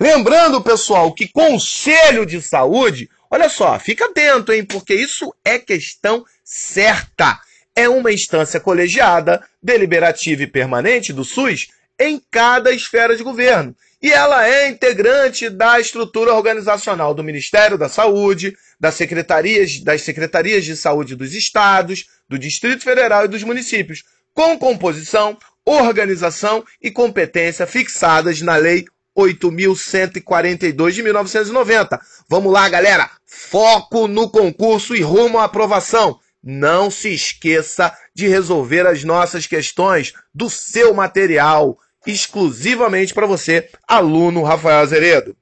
Lembrando, pessoal, que Conselho de Saúde, olha só, fica atento, hein, porque isso é questão certa. É uma instância colegiada, deliberativa e permanente do SUS em cada esfera de governo. E ela é integrante da estrutura organizacional do Ministério da Saúde, das secretarias, das secretarias de saúde dos estados, do Distrito Federal e dos municípios, com composição, organização e competência fixadas na Lei 8.142 de 1990. Vamos lá, galera! Foco no concurso e rumo à aprovação. Não se esqueça de resolver as nossas questões do seu material exclusivamente para você, aluno Rafael Azeredo.